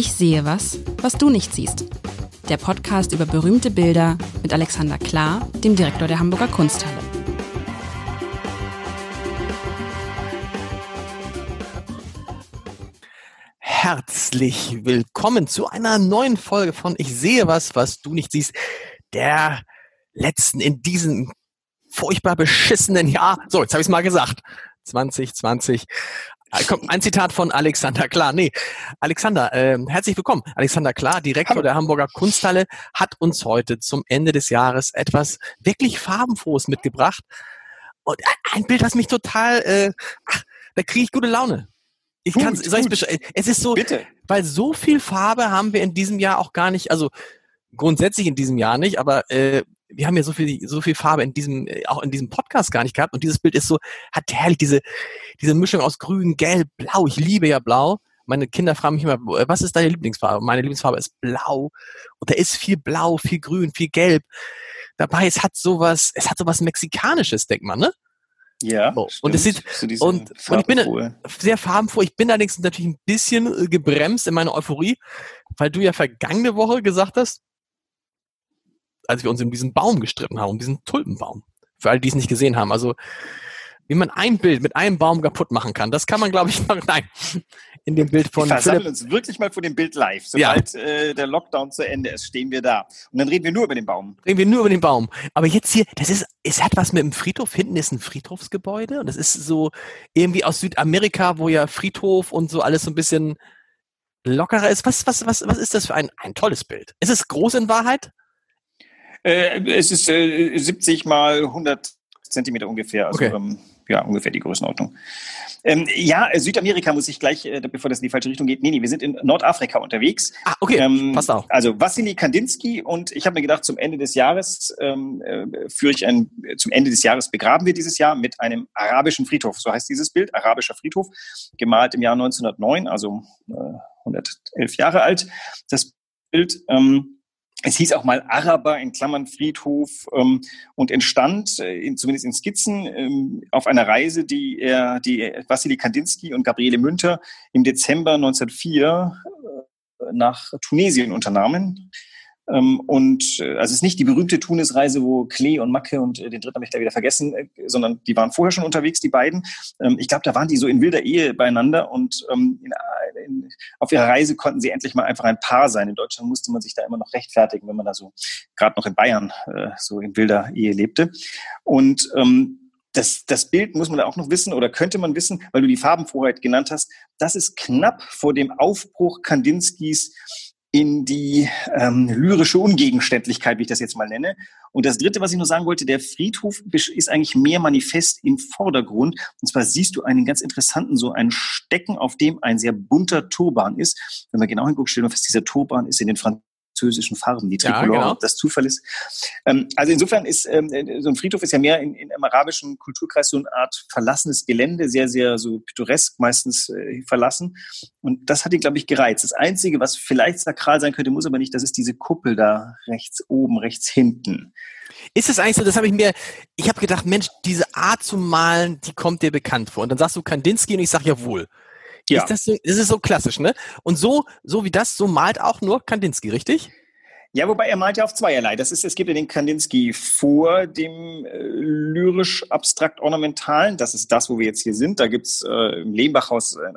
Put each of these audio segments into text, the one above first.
Ich sehe was, was du nicht siehst. Der Podcast über berühmte Bilder mit Alexander Klar, dem Direktor der Hamburger Kunsthalle. Herzlich willkommen zu einer neuen Folge von Ich sehe was, was du nicht siehst. Der letzten in diesem furchtbar beschissenen Jahr. So, jetzt habe ich es mal gesagt. 2020. Äh, kommt ein Zitat von Alexander Klar. Nee, Alexander, äh, herzlich willkommen. Alexander Klar, Direktor Hallo. der Hamburger Kunsthalle, hat uns heute zum Ende des Jahres etwas wirklich farbenfrohes mitgebracht. Und ein Bild, was mich total, äh, ach, da kriege ich gute Laune. Ich kann es ist so, Bitte. weil so viel Farbe haben wir in diesem Jahr auch gar nicht, also grundsätzlich in diesem Jahr nicht, aber äh, wir haben ja so viel, so viel Farbe in diesem, äh, auch in diesem Podcast gar nicht gehabt. Und dieses Bild ist so, hat herrlich diese, diese Mischung aus Grün, Gelb, Blau. Ich liebe ja Blau. Meine Kinder fragen mich immer, äh, was ist deine Lieblingsfarbe? Meine Lieblingsfarbe ist Blau. Und da ist viel Blau, viel Grün, viel Gelb. Dabei, es hat sowas, es hat sowas Mexikanisches, denkt man, ne? Ja. So. Und es sieht und, und ich bin sehr farbenfroh. Ich bin allerdings natürlich ein bisschen äh, gebremst in meiner Euphorie, weil du ja vergangene Woche gesagt hast, als wir uns um diesen Baum gestritten haben, um diesen Tulpenbaum. Für alle, die es nicht gesehen haben. Also, wie man ein Bild mit einem Baum kaputt machen kann, das kann man, glaube ich, machen. Nein, in dem Bild von. Wir versammeln uns wirklich mal vor dem Bild live. Sobald ja. äh, der Lockdown zu Ende ist, stehen wir da. Und dann reden wir nur über den Baum. Reden wir nur über den Baum. Aber jetzt hier, das ist, es hat was mit dem Friedhof. Hinten ist ein Friedhofsgebäude und das ist so irgendwie aus Südamerika, wo ja Friedhof und so alles so ein bisschen lockerer ist. Was, was, was, was ist das für ein, ein tolles Bild? Ist es groß in Wahrheit? Äh, es ist äh, 70 mal 100 Zentimeter ungefähr, also okay. ähm, ja, ungefähr die Größenordnung. Ähm, ja, äh, Südamerika muss ich gleich, äh, bevor das in die falsche Richtung geht. Nee, nee, wir sind in Nordafrika unterwegs. Ah, okay, ähm, passt auch. Also Wassily Kandinsky und ich habe mir gedacht, zum Ende des Jahres ähm, äh, führe ich ein, zum Ende des Jahres begraben wir dieses Jahr mit einem arabischen Friedhof. So heißt dieses Bild, arabischer Friedhof, gemalt im Jahr 1909, also äh, 111 Jahre alt. Das Bild ähm, es hieß auch mal Araber in Klammern Friedhof ähm, und entstand, äh, in, zumindest in Skizzen, ähm, auf einer Reise, die er, die Wassily Kandinsky und Gabriele Münter im Dezember 1904 äh, nach Tunesien unternahmen. Ähm, und äh, also es ist nicht die berühmte Tunis-Reise, wo Klee und Macke und äh, den dritten habe ich da wieder vergessen, äh, sondern die waren vorher schon unterwegs, die beiden. Ähm, ich glaube, da waren die so in wilder Ehe beieinander und ähm, in, in, auf ihrer Reise konnten sie endlich mal einfach ein Paar sein. In Deutschland musste man sich da immer noch rechtfertigen, wenn man da so gerade noch in Bayern äh, so in wilder Ehe lebte. Und ähm, das, das Bild muss man da auch noch wissen oder könnte man wissen, weil du die Farbenvorheit genannt hast. Das ist knapp vor dem Aufbruch Kandinskis in die ähm, lyrische Ungegenständlichkeit, wie ich das jetzt mal nenne. Und das Dritte, was ich nur sagen wollte, der Friedhof ist eigentlich mehr manifest im Vordergrund. Und zwar siehst du einen ganz interessanten, so einen Stecken, auf dem ein sehr bunter Turban ist. Wenn man genau hinguckt, stellen wir fest, dieser Turban ist in den Franz französischen Farben, die Tricolore, ja, genau. das Zufall ist. Ähm, also insofern ist ähm, so ein Friedhof ist ja mehr in, in einem arabischen Kulturkreis so eine Art verlassenes Gelände, sehr, sehr so pittoresk meistens äh, verlassen. Und das hat ihn, glaube ich, gereizt. Das Einzige, was vielleicht sakral sein könnte, muss aber nicht, das ist diese Kuppel da rechts oben, rechts hinten. Ist es eigentlich so, das habe ich mir, ich habe gedacht, Mensch, diese Art zu malen, die kommt dir bekannt vor. Und dann sagst du Kandinsky und ich sage jawohl. Ja. Ist das, so, ist so klassisch, ne? Und so, so wie das, so malt auch nur Kandinsky, richtig? Ja, wobei er malt ja auf zweierlei. Das ist, es gibt ja den Kandinsky vor dem äh, lyrisch-abstrakt-ornamentalen. Das ist das, wo wir jetzt hier sind. Da gibt's äh, im Lehmbachhaus äh,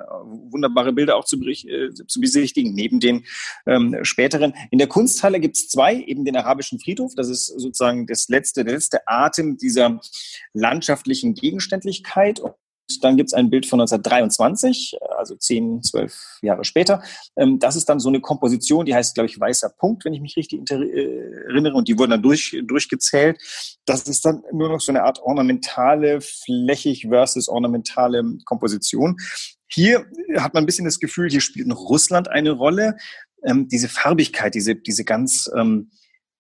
wunderbare Bilder auch zu, äh, zu besichtigen, neben den ähm, späteren. In der Kunsthalle gibt's zwei, eben den arabischen Friedhof. Das ist sozusagen das letzte, der letzte Atem dieser landschaftlichen Gegenständlichkeit. Dann gibt es ein Bild von 1923, also zehn, zwölf Jahre später. Ähm, das ist dann so eine Komposition, die heißt, glaube ich, Weißer Punkt, wenn ich mich richtig äh, erinnere. Und die wurden dann durch, durchgezählt. Das ist dann nur noch so eine Art ornamentale, flächig versus ornamentale Komposition. Hier hat man ein bisschen das Gefühl, hier spielt noch Russland eine Rolle. Ähm, diese Farbigkeit, diese, diese ganz, ähm,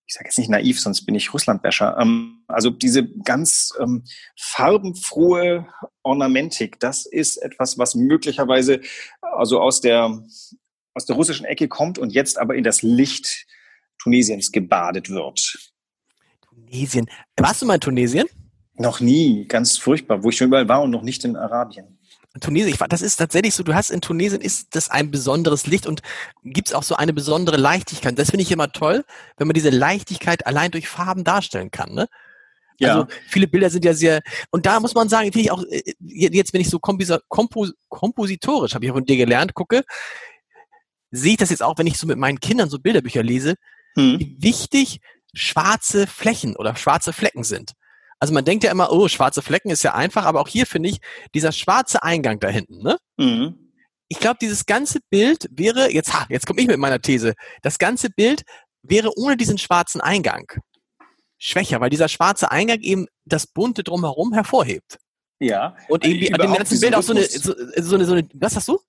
ich sage jetzt nicht naiv, sonst bin ich Russlandbäscher. Ähm, also diese ganz ähm, farbenfrohe Ornamentik, das ist etwas, was möglicherweise also aus der aus der russischen Ecke kommt und jetzt aber in das Licht Tunesiens gebadet wird. Tunesien. Warst du mal in Tunesien? Noch nie, ganz furchtbar, wo ich schon überall war und noch nicht in Arabien. Tunesien, ich, das ist tatsächlich so, du hast in Tunesien ist das ein besonderes Licht und gibt's auch so eine besondere Leichtigkeit. Das finde ich immer toll, wenn man diese Leichtigkeit allein durch Farben darstellen kann. Ne? Ja. Also viele Bilder sind ja sehr, und da muss man sagen, finde ich auch, äh, jetzt wenn ich so kompos, kompos, kompositorisch, habe ich von dir gelernt, gucke, sehe ich das jetzt auch, wenn ich so mit meinen Kindern so Bilderbücher lese, hm. wie wichtig schwarze Flächen oder schwarze Flecken sind. Also man denkt ja immer, oh, schwarze Flecken ist ja einfach, aber auch hier finde ich, dieser schwarze Eingang da hinten, ne? Mhm. Ich glaube, dieses ganze Bild wäre, jetzt, ha, jetzt komme ich mit meiner These, das ganze Bild wäre ohne diesen schwarzen Eingang schwächer, weil dieser schwarze Eingang eben das Bunte drumherum hervorhebt. Ja. Und irgendwie an dem ganzen Bild auch so eine, so, so, eine, so eine, was hast du?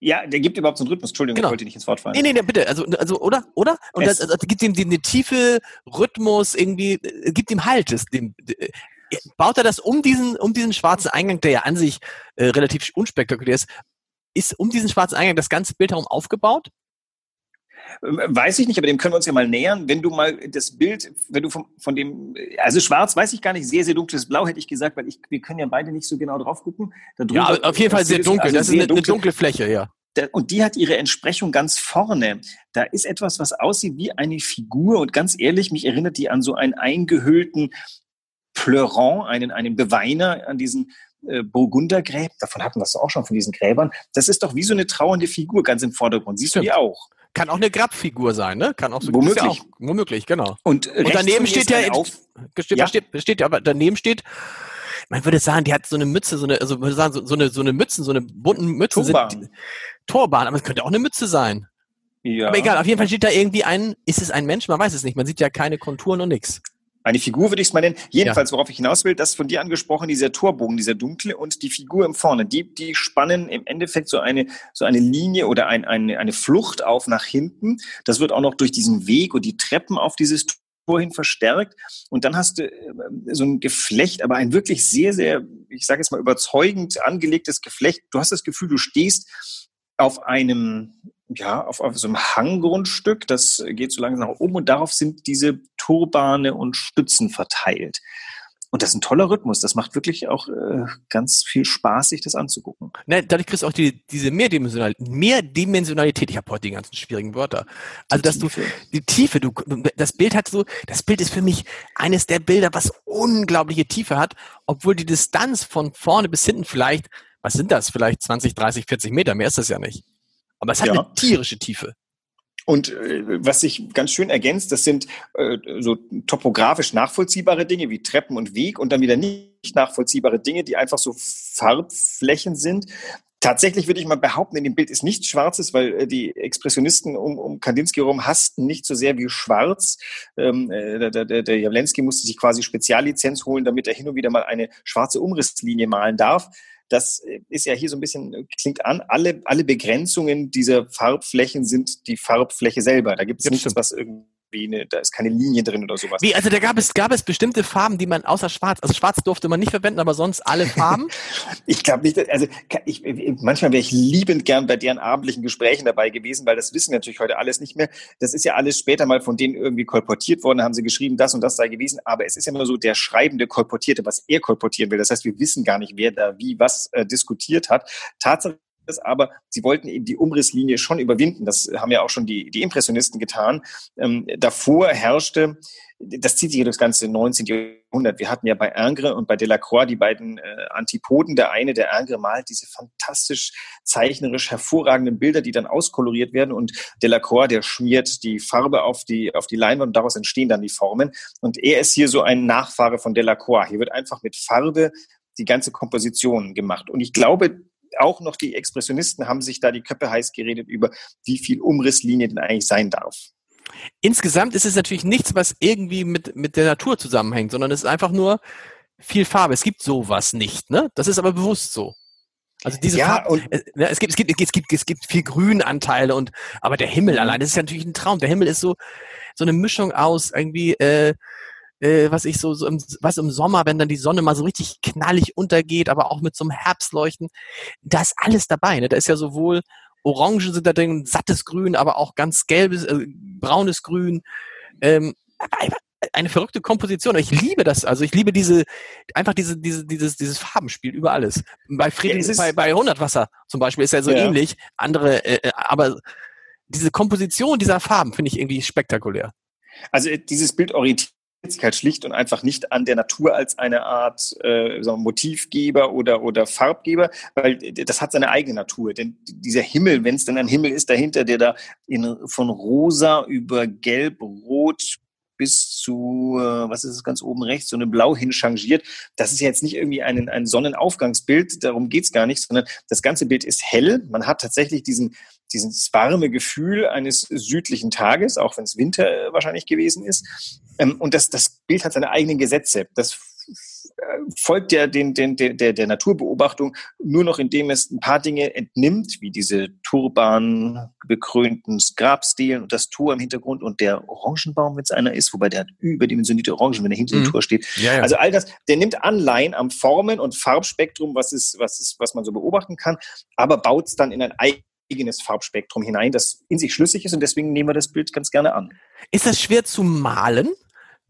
Ja, der gibt überhaupt so einen Rhythmus. Entschuldigung, genau. ich wollte nicht ins Wort fallen. Nee, nee, nee, bitte. Also, also oder? Oder? Und es das, das gibt ihm eine tiefe Rhythmus, irgendwie, äh, gibt ihm Halt. Das, dem, äh, baut er das um diesen, um diesen schwarzen Eingang, der ja an sich äh, relativ unspektakulär ist, ist um diesen schwarzen Eingang das ganze Bild herum aufgebaut? Ähm, weiß ich nicht, aber dem können wir uns ja mal nähern. Wenn du mal das Bild, wenn du von, von dem, also schwarz weiß ich gar nicht, sehr, sehr dunkles Blau hätte ich gesagt, weil ich, wir können ja beide nicht so genau drauf gucken. ja, auf jeden Fall sehr dunkel. Also das ist eine, dunkle, eine dunkle Fläche, ja. Und die hat ihre Entsprechung ganz vorne. Da ist etwas, was aussieht wie eine Figur. Und ganz ehrlich, mich erinnert die an so einen eingehüllten Pleurant, einen, einen Beweiner an diesen äh, Burgundergräben. Davon hatten wir es auch schon, von diesen Gräbern. Das ist doch wie so eine trauernde Figur ganz im Vordergrund. Siehst Stimmt. du die auch? Kann auch eine Grabfigur sein, ne? Kann auch so womöglich. Ja auch, womöglich, genau. Und, und daneben steht ja, auf, steht, ja. Steht, steht, aber daneben steht, man würde sagen, die hat so eine Mütze, so eine, also würde sagen, so, so eine, so eine Mützen, so eine bunten Mützen Turban. sind Torbahn, aber es könnte auch eine Mütze sein. Ja. Aber egal, auf jeden Fall steht da irgendwie ein, ist es ein Mensch? Man weiß es nicht. Man sieht ja keine Konturen und nichts. Eine Figur würde ich es mal nennen. Jedenfalls, ja. worauf ich hinaus will, das von dir angesprochen, dieser Torbogen, dieser dunkle und die Figur im Vorne, die, die spannen im Endeffekt so eine, so eine Linie oder ein, eine, eine Flucht auf nach hinten. Das wird auch noch durch diesen Weg und die Treppen auf dieses Tor hin verstärkt. Und dann hast du äh, so ein Geflecht, aber ein wirklich sehr, sehr, ich sage jetzt mal, überzeugend angelegtes Geflecht. Du hast das Gefühl, du stehst auf einem ja, auf, auf so einem Hanggrundstück, das geht so langsam nach oben und darauf sind diese Turbane und Stützen verteilt. Und das ist ein toller Rhythmus. Das macht wirklich auch äh, ganz viel Spaß, sich das anzugucken. Ne, dadurch kriegst du auch die, diese Mehrdimensional Mehrdimensionalität. Ich habe heute die ganzen schwierigen Wörter. Also, dass du die Tiefe, du, das Bild hat so, das Bild ist für mich eines der Bilder, was unglaubliche Tiefe hat, obwohl die Distanz von vorne bis hinten vielleicht, was sind das? Vielleicht 20, 30, 40 Meter, mehr ist das ja nicht. Aber es hat ja. eine tierische Tiefe. Und äh, was sich ganz schön ergänzt, das sind äh, so topografisch nachvollziehbare Dinge wie Treppen und Weg und dann wieder nicht nachvollziehbare Dinge, die einfach so Farbflächen sind. Tatsächlich würde ich mal behaupten, in dem Bild ist nichts Schwarzes, weil äh, die Expressionisten um, um Kandinsky herum hassten nicht so sehr wie Schwarz. Ähm, äh, der, der, der Jawlensky musste sich quasi Speziallizenz holen, damit er hin und wieder mal eine schwarze Umrisslinie malen darf das ist ja hier so ein bisschen, klingt an, alle, alle Begrenzungen dieser Farbflächen sind die Farbfläche selber. Da gibt es nichts, stimmt. was irgendwie eine, da ist keine Linie drin oder sowas. Wie, also da gab es, gab es bestimmte Farben, die man außer Schwarz, also Schwarz durfte man nicht verwenden, aber sonst alle Farben? ich glaube nicht, also ich, manchmal wäre ich liebend gern bei deren abendlichen Gesprächen dabei gewesen, weil das wissen wir natürlich heute alles nicht mehr. Das ist ja alles später mal von denen irgendwie kolportiert worden, da haben sie geschrieben, das und das sei gewesen, aber es ist ja immer so, der Schreibende kolportierte, was er kolportieren will. Das heißt, wir wissen gar nicht, wer da wie was äh, diskutiert hat. Tatsache ist, aber sie wollten eben die Umrisslinie schon überwinden. Das haben ja auch schon die, die Impressionisten getan. Ähm, davor herrschte, das zieht sich das ganze 19. Jahrhundert. Wir hatten ja bei Ingres und bei Delacroix die beiden äh, Antipoden. Der eine, der Ingres, malt diese fantastisch zeichnerisch hervorragenden Bilder, die dann auskoloriert werden und Delacroix, der schmiert die Farbe auf die, auf die Leinwand und daraus entstehen dann die Formen. Und er ist hier so ein Nachfahre von Delacroix. Hier wird einfach mit Farbe die ganze Komposition gemacht. Und ich glaube, auch noch die Expressionisten haben sich da die Köpfe heiß geredet über, wie viel Umrisslinie denn eigentlich sein darf. Insgesamt ist es natürlich nichts, was irgendwie mit, mit der Natur zusammenhängt, sondern es ist einfach nur viel Farbe. Es gibt sowas nicht, ne? Das ist aber bewusst so. Also diese ja, Farbe, und äh, ne, es, gibt, es, gibt, es, gibt, es gibt viel Grünanteile und aber der Himmel mhm. allein, das ist ja natürlich ein Traum. Der Himmel ist so so eine Mischung aus irgendwie äh, äh, was ich so, so im, was im Sommer, wenn dann die Sonne mal so richtig knallig untergeht, aber auch mit so einem Herbstleuchten, da ist alles dabei. Ne? Da ist ja sowohl Orangen sind da drin, sattes Grün, aber auch ganz gelbes, äh, braunes Grün. Ähm, eine verrückte Komposition. Ich liebe das. Also ich liebe diese, einfach diese, diese, dieses, dieses Farbenspiel über alles. Bei Friedrich, ja, bei, bei 100 Wasser zum Beispiel ist ja so ja. ähnlich. Andere, äh, äh, aber diese Komposition dieser Farben finde ich irgendwie spektakulär. Also äh, dieses Bild orientiert halt schlicht und einfach nicht an der Natur als eine Art äh, wir, Motivgeber oder, oder Farbgeber, weil das hat seine eigene Natur. Denn dieser Himmel, wenn es denn ein Himmel ist dahinter, der da in, von rosa über gelb, rot, bis zu, äh, was ist es ganz oben rechts, so eine Blau hinchangiert. Das ist ja jetzt nicht irgendwie ein, ein Sonnenaufgangsbild, darum geht's gar nicht, sondern das ganze Bild ist hell. Man hat tatsächlich diesen, dieses warme Gefühl eines südlichen Tages, auch wenn es Winter äh, wahrscheinlich gewesen ist. Ähm, und das, das Bild hat seine eigenen Gesetze. Das folgt ja den, den, der, der Naturbeobachtung nur noch, indem es ein paar Dinge entnimmt, wie diese turban bekrönten Grabstelen und das Tor im Hintergrund und der Orangenbaum, wenn es einer ist, wobei der hat überdimensionierte Orangen, wenn er hinter mhm. dem Tor steht. Ja, ja. Also all das, der nimmt Anleihen am Formen- und Farbspektrum, was ist, was ist, was man so beobachten kann, aber baut es dann in ein eigenes Farbspektrum hinein, das in sich schlüssig ist und deswegen nehmen wir das Bild ganz gerne an. Ist das schwer zu malen?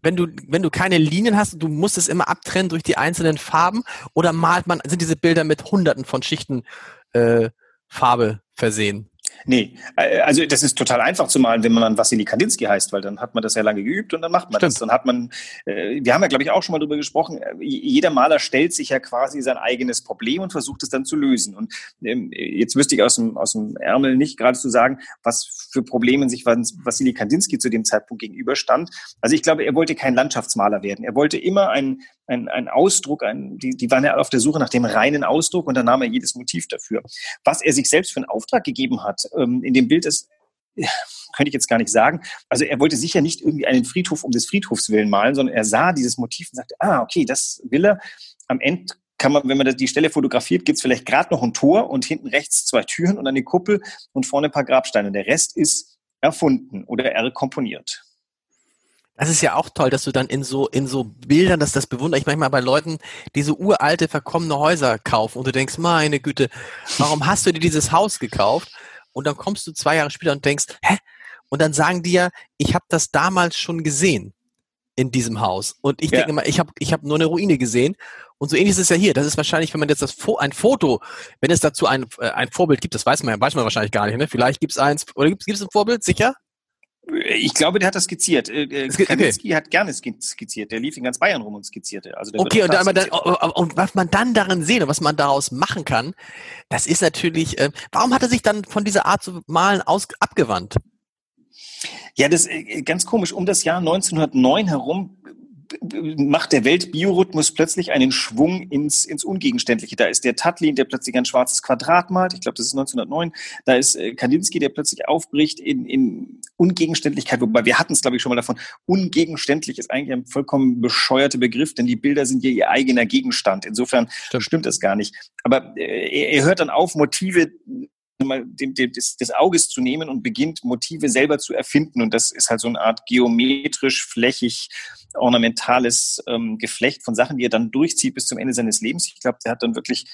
Wenn du, wenn du keine Linien hast, du musst es immer abtrennen durch die einzelnen Farben oder malt man, sind diese Bilder mit hunderten von Schichten äh, Farbe versehen? Nee, äh, also das ist total einfach zu malen, wenn man Vassili Kandinsky heißt, weil dann hat man das ja lange geübt und dann macht man Stimmt. das. Dann hat man, äh, wir haben ja, glaube ich, auch schon mal darüber gesprochen, äh, jeder Maler stellt sich ja quasi sein eigenes Problem und versucht es dann zu lösen. Und ähm, jetzt wüsste ich aus dem, aus dem Ärmel nicht gerade zu sagen, was für Probleme sich Vassili Kandinsky zu dem Zeitpunkt gegenüberstand. Also ich glaube, er wollte kein Landschaftsmaler werden. Er wollte immer ein, ein, ein Ausdruck, ein, die, die waren ja auf der Suche nach dem reinen Ausdruck und dann nahm er jedes Motiv dafür. Was er sich selbst für einen Auftrag gegeben hat, ähm, in dem Bild ist, könnte ich jetzt gar nicht sagen. Also er wollte sicher nicht irgendwie einen Friedhof um des Friedhofs willen malen, sondern er sah dieses Motiv und sagte, ah, okay, das will er. Am Ende kann man, wenn man die Stelle fotografiert, gibt es vielleicht gerade noch ein Tor und hinten rechts zwei Türen und eine Kuppel und vorne ein paar Grabsteine. Der Rest ist erfunden oder erkomponiert. Das ist ja auch toll, dass du dann in so, in so Bildern, dass das bewundere ich manchmal bei Leuten, die so uralte, verkommene Häuser kaufen und du denkst, meine Güte, warum hast du dir dieses Haus gekauft? Und dann kommst du zwei Jahre später und denkst, hä? Und dann sagen die ja, ich habe das damals schon gesehen in diesem Haus. Und ich ja. denke mal, ich habe ich hab nur eine Ruine gesehen. Und so ähnlich ist es ja hier. Das ist wahrscheinlich, wenn man jetzt das ein Foto, wenn es dazu ein, äh, ein Vorbild gibt, das weiß man ja, weiß man wahrscheinlich gar nicht. Ne? Vielleicht gibt es eins, oder gibt es ein Vorbild, sicher? Ich glaube, der hat das skizziert. Äh, äh, Kandinsky okay. hat gerne skizziert. Der lief in ganz Bayern rum und skizzierte. Also okay, und, dann, und, was man dann darin sehen und was man daraus machen kann, das ist natürlich, äh, warum hat er sich dann von dieser Art zu malen aus, abgewandt? Ja, das ist äh, ganz komisch. Um das Jahr 1909 herum macht der Weltbiorhythmus plötzlich einen Schwung ins, ins Ungegenständliche. Da ist der Tatlin, der plötzlich ein schwarzes Quadrat malt. Ich glaube, das ist 1909. Da ist äh, Kandinsky, der plötzlich aufbricht in, in Ungegenständlichkeit. Wobei wir hatten es, glaube ich, schon mal davon. Ungegenständlich ist eigentlich ein vollkommen bescheuerter Begriff, denn die Bilder sind ja ihr eigener Gegenstand. Insofern stimmt, stimmt das gar nicht. Aber äh, er, er hört dann auf, Motive mal dem, dem, des, des Auges zu nehmen und beginnt Motive selber zu erfinden. Und das ist halt so eine Art geometrisch, flächig, ornamentales ähm, Geflecht von Sachen, die er dann durchzieht bis zum Ende seines Lebens. Ich glaube, der hat dann wirklich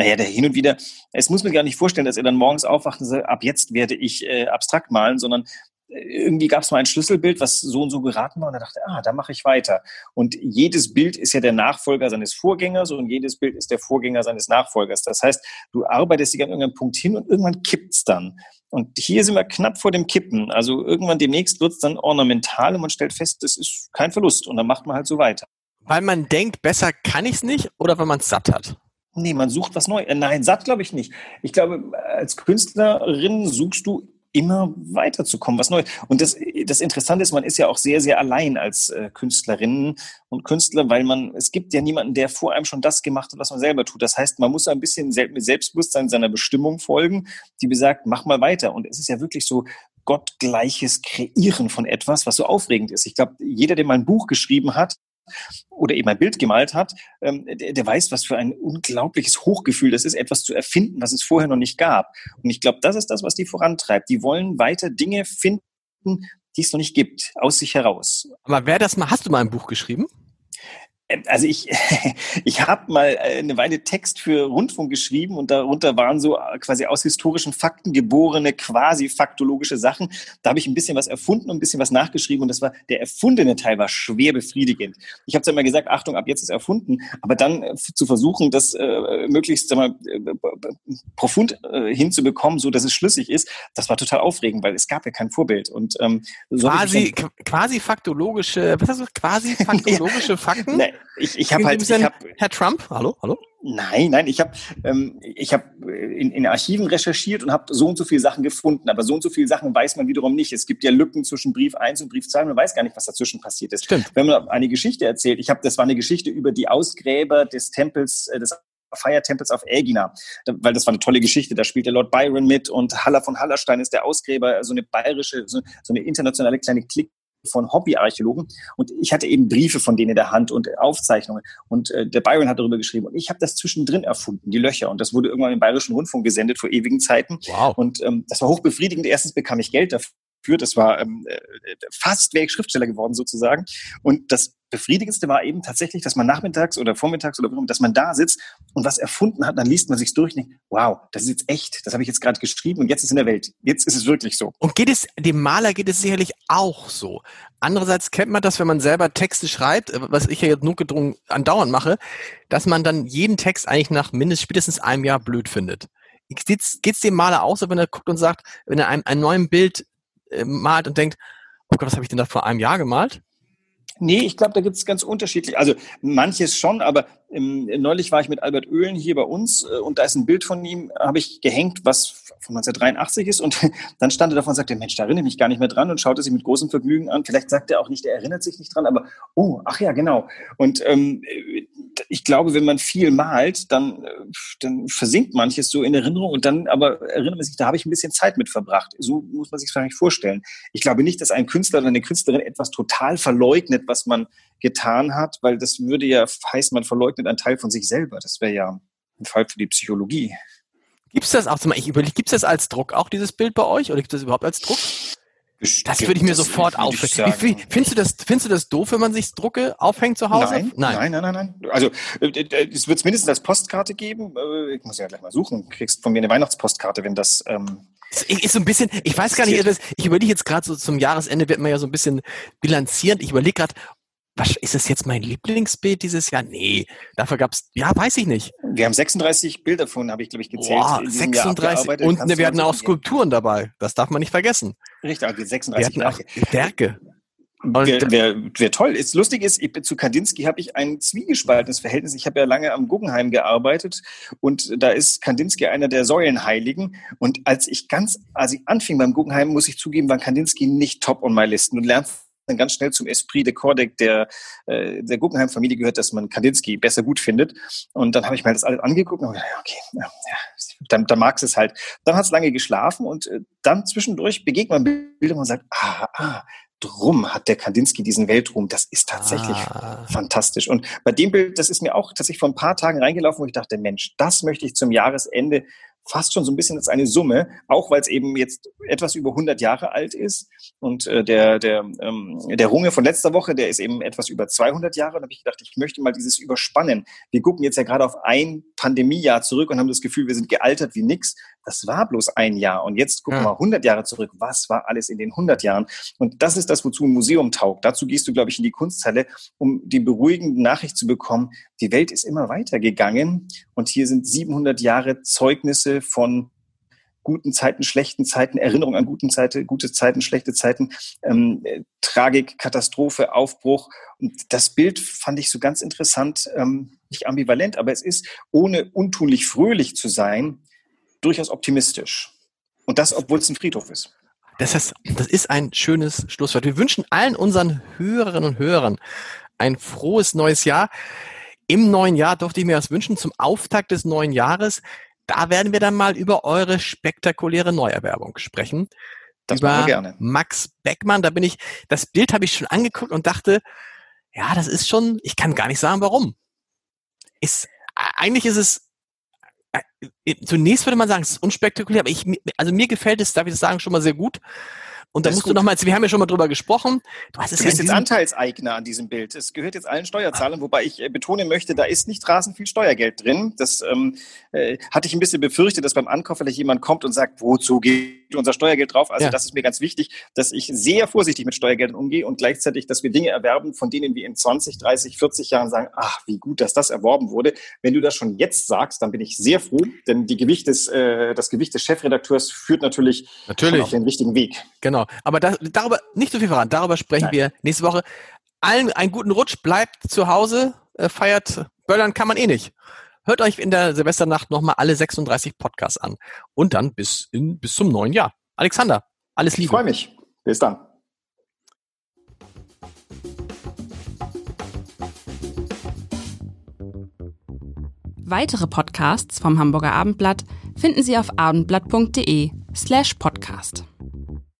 naja, der hin und wieder, es muss mir gar nicht vorstellen, dass er dann morgens aufwacht und sagt, ab jetzt werde ich äh, abstrakt malen, sondern irgendwie gab es mal ein Schlüsselbild, was so und so geraten war und er dachte, ah, da mache ich weiter. Und jedes Bild ist ja der Nachfolger seines Vorgängers und jedes Bild ist der Vorgänger seines Nachfolgers. Das heißt, du arbeitest dich an irgendeinem Punkt hin und irgendwann kippt's dann. Und hier sind wir knapp vor dem Kippen. Also irgendwann demnächst wird's dann ornamental und man stellt fest, das ist kein Verlust und dann macht man halt so weiter. Weil man denkt, besser kann ich's nicht oder weil man es satt hat? Nee, man sucht was Neues. Äh, nein, satt glaube ich nicht. Ich glaube, als Künstlerin suchst du immer weiterzukommen, was Neues. Und das, das Interessante ist, man ist ja auch sehr, sehr allein als äh, Künstlerinnen und Künstler, weil man, es gibt ja niemanden, der vor einem schon das gemacht hat, was man selber tut. Das heißt, man muss ein bisschen mit Selbstbewusstsein seiner Bestimmung folgen, die besagt, mach mal weiter. Und es ist ja wirklich so, gottgleiches Kreieren von etwas, was so aufregend ist. Ich glaube, jeder, der mal ein Buch geschrieben hat, oder eben ein Bild gemalt hat, ähm, der, der, weiß, was für ein unglaubliches Hochgefühl das ist, etwas zu erfinden, was es vorher noch nicht gab. Und ich glaube, das ist das, was die vorantreibt. Die wollen weiter Dinge finden, die es noch nicht gibt, aus sich heraus. Aber wer das mal, hast du mal ein Buch geschrieben? Ähm, also ich, ich habe mal äh, eine Weile Text für Rundfunk geschrieben und darunter waren so äh, quasi aus historischen Fakten geborene quasi faktologische Sachen. Da habe ich ein bisschen was erfunden und ein bisschen was nachgeschrieben und das war der erfundene Teil war schwer befriedigend. Ich habe zwar immer gesagt, Achtung, ab jetzt ist erfunden, aber dann äh, zu versuchen, das äh, möglichst sag mal, äh, profund äh, hinzubekommen, so dass es schlüssig ist, das war total aufregend, weil es gab ja kein Vorbild und ähm, so quasi quasi faktologische, was hast du quasi faktologische Fakten? Nee, ich, ich habe halt, ich hab, Herr Trump, hallo, hallo. Nein, nein, ich habe ähm, ich hab in, in Archiven recherchiert und habe so und so viele Sachen gefunden, aber so und so viele Sachen weiß man wiederum nicht. Es gibt ja Lücken zwischen Brief 1 und Brief 2, man weiß gar nicht, was dazwischen passiert ist. Stimmt. Wenn man eine Geschichte erzählt, ich habe, das war eine Geschichte über die Ausgräber des Tempels, äh, des Feiertempels auf Ägina, weil das war eine tolle Geschichte. Da spielt der Lord Byron mit und Haller von Hallerstein ist der Ausgräber, so eine bayerische, so, so eine internationale kleine Klick von Hobbyarchäologen. Und ich hatte eben Briefe von denen in der Hand und Aufzeichnungen. Und äh, der Byron hat darüber geschrieben. Und ich habe das zwischendrin erfunden, die Löcher. Und das wurde irgendwann im Bayerischen Rundfunk gesendet vor ewigen Zeiten. Wow. und ähm, das war hochbefriedigend. Erstens bekam ich Geld dafür das war ähm, äh, fast wäre ich Schriftsteller geworden sozusagen. Und das Befriedigendste war eben tatsächlich, dass man nachmittags oder vormittags oder dass man da sitzt und was erfunden hat, dann liest man sich's durch und denkt, wow, das ist jetzt echt, das habe ich jetzt gerade geschrieben und jetzt ist es in der Welt. Jetzt ist es wirklich so. Und geht es, dem Maler geht es sicherlich auch so. Andererseits kennt man das, wenn man selber Texte schreibt, äh, was ich ja jetzt notgedrungen andauernd mache, dass man dann jeden Text eigentlich nach mindestens spätestens einem Jahr blöd findet. Geht's, geht's dem Maler auch so, wenn er guckt und sagt, wenn er einem ein neues Bild äh, malt und denkt, oh Gott, was habe ich denn da vor einem Jahr gemalt? Nee, ich glaube, da gibt es ganz unterschiedlich. Also manches schon, aber neulich war ich mit Albert Oehlen hier bei uns äh, und da ist ein Bild von ihm, habe ich gehängt, was von 1983 ist und dann stand er davon und sagte, Mensch, da erinnere ich mich gar nicht mehr dran und schaute sich mit großem Vergnügen an. Vielleicht sagt er auch nicht, er erinnert sich nicht dran, aber oh, ach ja, genau. Und ähm, ich glaube, wenn man viel malt, dann, äh, dann versinkt manches so in Erinnerung und dann aber erinnert man sich, da habe ich ein bisschen Zeit mit verbracht. So muss man sich eigentlich vorstellen. Ich glaube nicht, dass ein Künstler oder eine Künstlerin etwas total verleugnet, was man getan hat, weil das würde ja heißen, man verleugnet einen Teil von sich selber. Das wäre ja ein Fall für die Psychologie. Gibt es das auch, ich überlege, gibt es das als Druck auch, dieses Bild bei euch? Oder gibt es das überhaupt als Druck? Das würde ich mir sofort aufhängen. Findest du das, findest du das doof, wenn man sich Drucke aufhängt zu Hause? Nein, nein, nein, nein, nein. Also äh, äh, es wird es mindestens als Postkarte geben. Äh, ich muss ja gleich mal suchen. Du kriegst von mir eine Weihnachtspostkarte, wenn das. Ähm ist so ein bisschen, ich weiß gar nicht, ich überlege jetzt gerade so zum Jahresende wird man ja so ein bisschen bilanzieren. Ich überlege gerade, was ist das jetzt mein Lieblingsbild dieses Jahr? Nee, dafür gab's, ja, weiß ich nicht. Wir haben 36 Bilder von, habe ich glaube ich gezählt. Boah, 36 und wir hatten auch Skulpturen dabei. Das darf man nicht vergessen. Richtig, also 36 wir hatten auch Werke. Wäre wär, wär toll. Ist, lustig ist, ich, zu Kandinsky habe ich ein zwiegespaltenes Verhältnis. Ich habe ja lange am Guggenheim gearbeitet und da ist Kandinsky einer der Säulenheiligen. Und als ich ganz, als ich anfing beim Guggenheim, muss ich zugeben, war Kandinsky nicht top on my list. Du lernst dann ganz schnell zum Esprit de Corps der, äh, der Guggenheim-Familie gehört, dass man Kandinsky besser gut findet. Und dann habe ich mir das alles angeguckt und gedacht, okay, ja, dann, dann magst es halt. Dann hat es lange geschlafen und äh, dann zwischendurch begegnet man Bilder und sagt, ah, ah, drum hat der Kandinsky diesen Weltruhm. Das ist tatsächlich ah. fantastisch. Und bei dem Bild, das ist mir auch tatsächlich vor ein paar Tagen reingelaufen, wo ich dachte, Mensch, das möchte ich zum Jahresende fast schon so ein bisschen als eine Summe, auch weil es eben jetzt etwas über 100 Jahre alt ist. Und äh, der, der, ähm, der Runge von letzter Woche, der ist eben etwas über 200 Jahre. Und da habe ich gedacht, ich möchte mal dieses überspannen. Wir gucken jetzt ja gerade auf ein Pandemiejahr zurück und haben das Gefühl, wir sind gealtert wie nix. Das war bloß ein Jahr. Und jetzt gucken wir 100 Jahre zurück. Was war alles in den 100 Jahren? Und das ist das, wozu ein Museum taugt. Dazu gehst du, glaube ich, in die Kunsthalle, um die beruhigende Nachricht zu bekommen. Die Welt ist immer weitergegangen. Und hier sind 700 Jahre Zeugnisse von guten Zeiten, schlechten Zeiten, Erinnerung an guten Zeiten, gute Zeiten, schlechte Zeiten, ähm, Tragik, Katastrophe, Aufbruch. Und das Bild fand ich so ganz interessant, ähm, nicht ambivalent, aber es ist, ohne untunlich fröhlich zu sein, durchaus optimistisch. Und das, obwohl es ein Friedhof ist. Das ist, das ist ein schönes Schlusswort. Wir wünschen allen unseren Hörerinnen und Hörern ein frohes neues Jahr. Im neuen Jahr durfte ich mir das wünschen zum Auftakt des neuen Jahres. Da werden wir dann mal über eure spektakuläre Neuerwerbung sprechen. Das über gerne. Max Beckmann. Da bin ich, das Bild habe ich schon angeguckt und dachte, ja, das ist schon, ich kann gar nicht sagen, warum. Ist, eigentlich ist es zunächst würde man sagen, es ist unspektakulär, aber ich, also mir gefällt es, darf ich das sagen, schon mal sehr gut. Und da musst du nochmal, wir haben ja schon mal drüber gesprochen. Du, hast es du bist ja jetzt Anteilseigner an diesem Bild. Es gehört jetzt allen Steuerzahlern, wobei ich äh, betonen möchte, da ist nicht rasend viel Steuergeld drin. Das ähm, äh, hatte ich ein bisschen befürchtet, dass beim Ankauf vielleicht jemand kommt und sagt, wozu geht unser Steuergeld drauf? Also ja. das ist mir ganz wichtig, dass ich sehr vorsichtig mit Steuergeldern umgehe und gleichzeitig, dass wir Dinge erwerben, von denen wir in 20, 30, 40 Jahren sagen, ach, wie gut, dass das erworben wurde. Wenn du das schon jetzt sagst, dann bin ich sehr froh, denn die Gewicht des, äh, das Gewicht des Chefredakteurs führt natürlich, natürlich. auf den richtigen Weg. Genau, aber das, darüber nicht so viel voran, darüber sprechen Nein. wir nächste Woche. Allen einen guten Rutsch, bleibt zu Hause, äh, feiert, böllern kann man eh nicht. Hört euch in der Silvesternacht nochmal alle 36 Podcasts an. Und dann bis, in, bis zum neuen Jahr. Alexander, alles Liebe. Ich freue mich. Bis dann. Weitere Podcasts vom Hamburger Abendblatt finden Sie auf abendblatt.de slash podcast.